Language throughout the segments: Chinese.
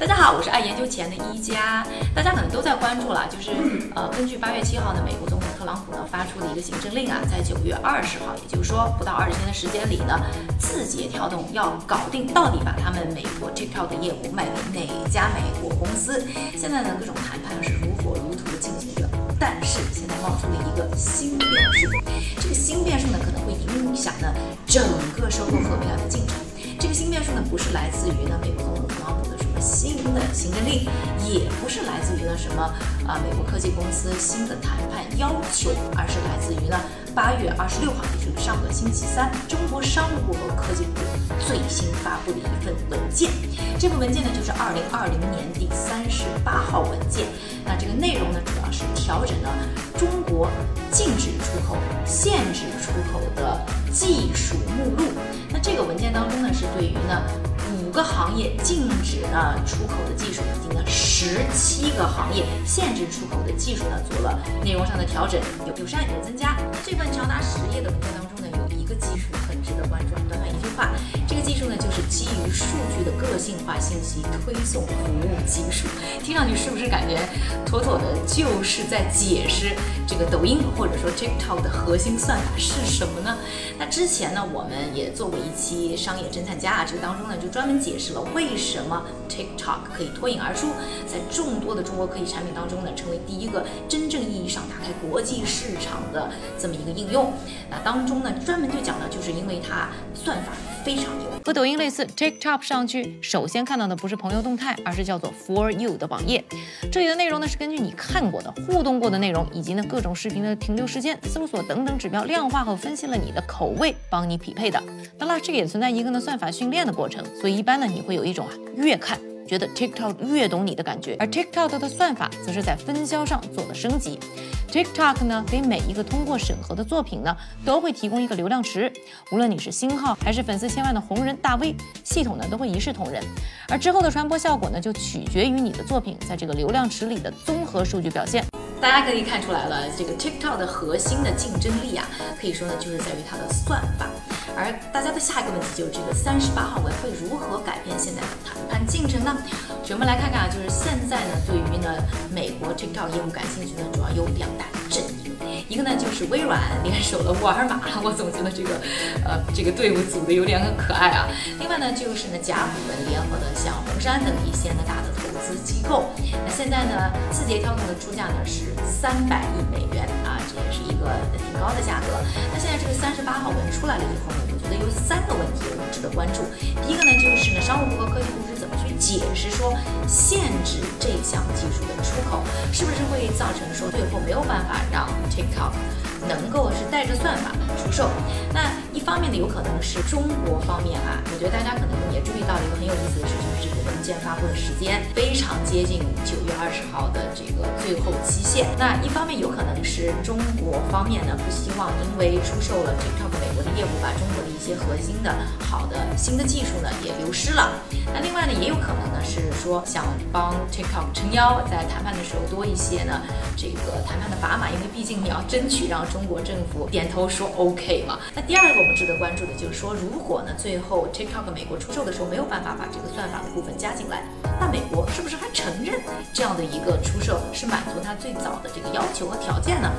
大家好，我是爱研究钱的一加。大家可能都在关注了，就是呃，根据八月七号呢，美国总统特朗普呢发出的一个行政令啊，在九月二十号，也就是说不到二十天的时间里呢，字节跳动要搞定到底把他们美国 TikTok 的业务卖给哪家美国公司。现在呢，各种谈判是如火如荼的进行着，但是现在冒出了一个新变数，这个新变数呢，可能会影响呢整个收购合并案的进程。这个新变数呢，不是来自于呢美国总统新的行政令，也不是来自于呢什么啊美国科技公司新的谈判要求，而是来自于呢八月二十六号，也就是上个星期三，中国商务部和科技部最新发布的一份文件。这份文件呢，就是二零二零年第三十八号文件。那这个内容呢，主要是调整了中国禁止出口、限制出口的技术目录。那这个文件当中呢，是对于呢行业禁止呢出口的技术，已经呢十七个行业限制出口的技术呢，做了内容上的调整，有有删有增加。这份长达十页的文件当中呢，有一个技术很值得关注，短短一句话，技术呢就是基于数据的个性化信息推送服务技术。听上去是不是感觉妥妥的就是在解释这个抖音或者说 TikTok 的核心算法是什么呢？那之前呢，我们也做过一期商业侦探家啊，这个当中呢就专门解释了为什么 TikTok 可以脱颖而出，在众多的中国科技产品当中呢，成为第一个真正意义上打开国际市场的这么一个应用。那当中呢，专门就讲的就是因为它算法非常牛。和抖音类似，TikTok 上去首先看到的不是朋友动态，而是叫做 For You 的网页。这里的内容呢是根据你看过的、互动过的内容，以及呢各种视频的停留时间、搜索等等指标量化和分析了你的口味，帮你匹配的。当然，这个也存在一个呢算法训练的过程，所以一般呢你会有一种啊越看。觉得 TikTok 越懂你的感觉，而 TikTok 的算法则是在分销上做了升级。TikTok 呢，给每一个通过审核的作品呢，都会提供一个流量池，无论你是星号还是粉丝千万的红人大 V，系统呢都会一视同仁。而之后的传播效果呢，就取决于你的作品在这个流量池里的综合数据表现。大家可以看出来了，这个 TikTok 的核心的竞争力啊，可以说呢就是在于它的算法。而大家的下一个问题就是这个三十八号文会如何改变现在的它进程呢？首先我们来看看啊，就是现在呢，对于呢美国 TikTok 业务感兴趣呢，主要有两大阵营，一个呢就是微软联手了沃尔玛，我总觉得这个呃这个队伍组的有点很可爱啊。另外呢就是呢甲骨文联合的像红杉等一些呢大的投资机构。那现在呢字节跳动的出价呢是三百亿美元啊，这也是一个挺高的价格。那现在这个三十八号文出来了以后呢？我觉得有三个问题我们值得关注。第一个呢，就是呢，商务部和科技部是怎么去解释说限制这项技术的出口，是不是造成说最后没有办法让 TikTok 能够是带着算法出售？那一方面呢，有可能是中国方面啊，我觉得大家可能也注意到了一个很有意思的事，就是这个文件发布的时间非常接近九月二十号的这个最后期限。那一方面有可能是中国方面呢不希望因为出售了 TikTok 美国的业务，把中国的一些核心的好的新的技术呢也流失了。那另外呢，也有可能呢是说想帮 TikTok 撑腰，在谈判的时候多一些呢这个谈判的砝码，因为毕竟你要争取让中国政府点头说 OK 嘛。那第二个我们值得关注的就是说，如果呢最后 TikTok 美国出售的时候没有办法把这个算法的部分加进来，那美国是不是还承认这样的一个出售是满足它最早的这个要求和条件呢？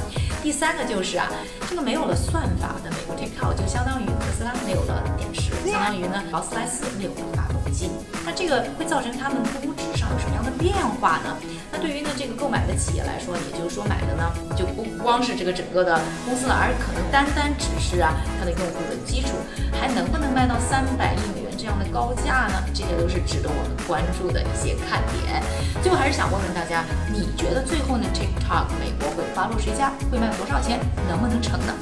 第三个就是啊，这个没有了算法的美国 TikTok 就相当于特斯拉没有了电池，相当于呢劳斯莱斯没有了发动机。那这个会造成他们估有什么样的变化呢？那对于呢这个购买的企业来说，也就是说买的呢就不光是这个整个的公司了，而可能单单只是啊它的用户的基础，还能不能卖到三百亿美元这样的高价呢？这些都是值得我们关注的一些看点。最后还是想问问大家，你觉得最后呢 TikTok 美国会花落谁家？会卖多少钱？能不能成呢？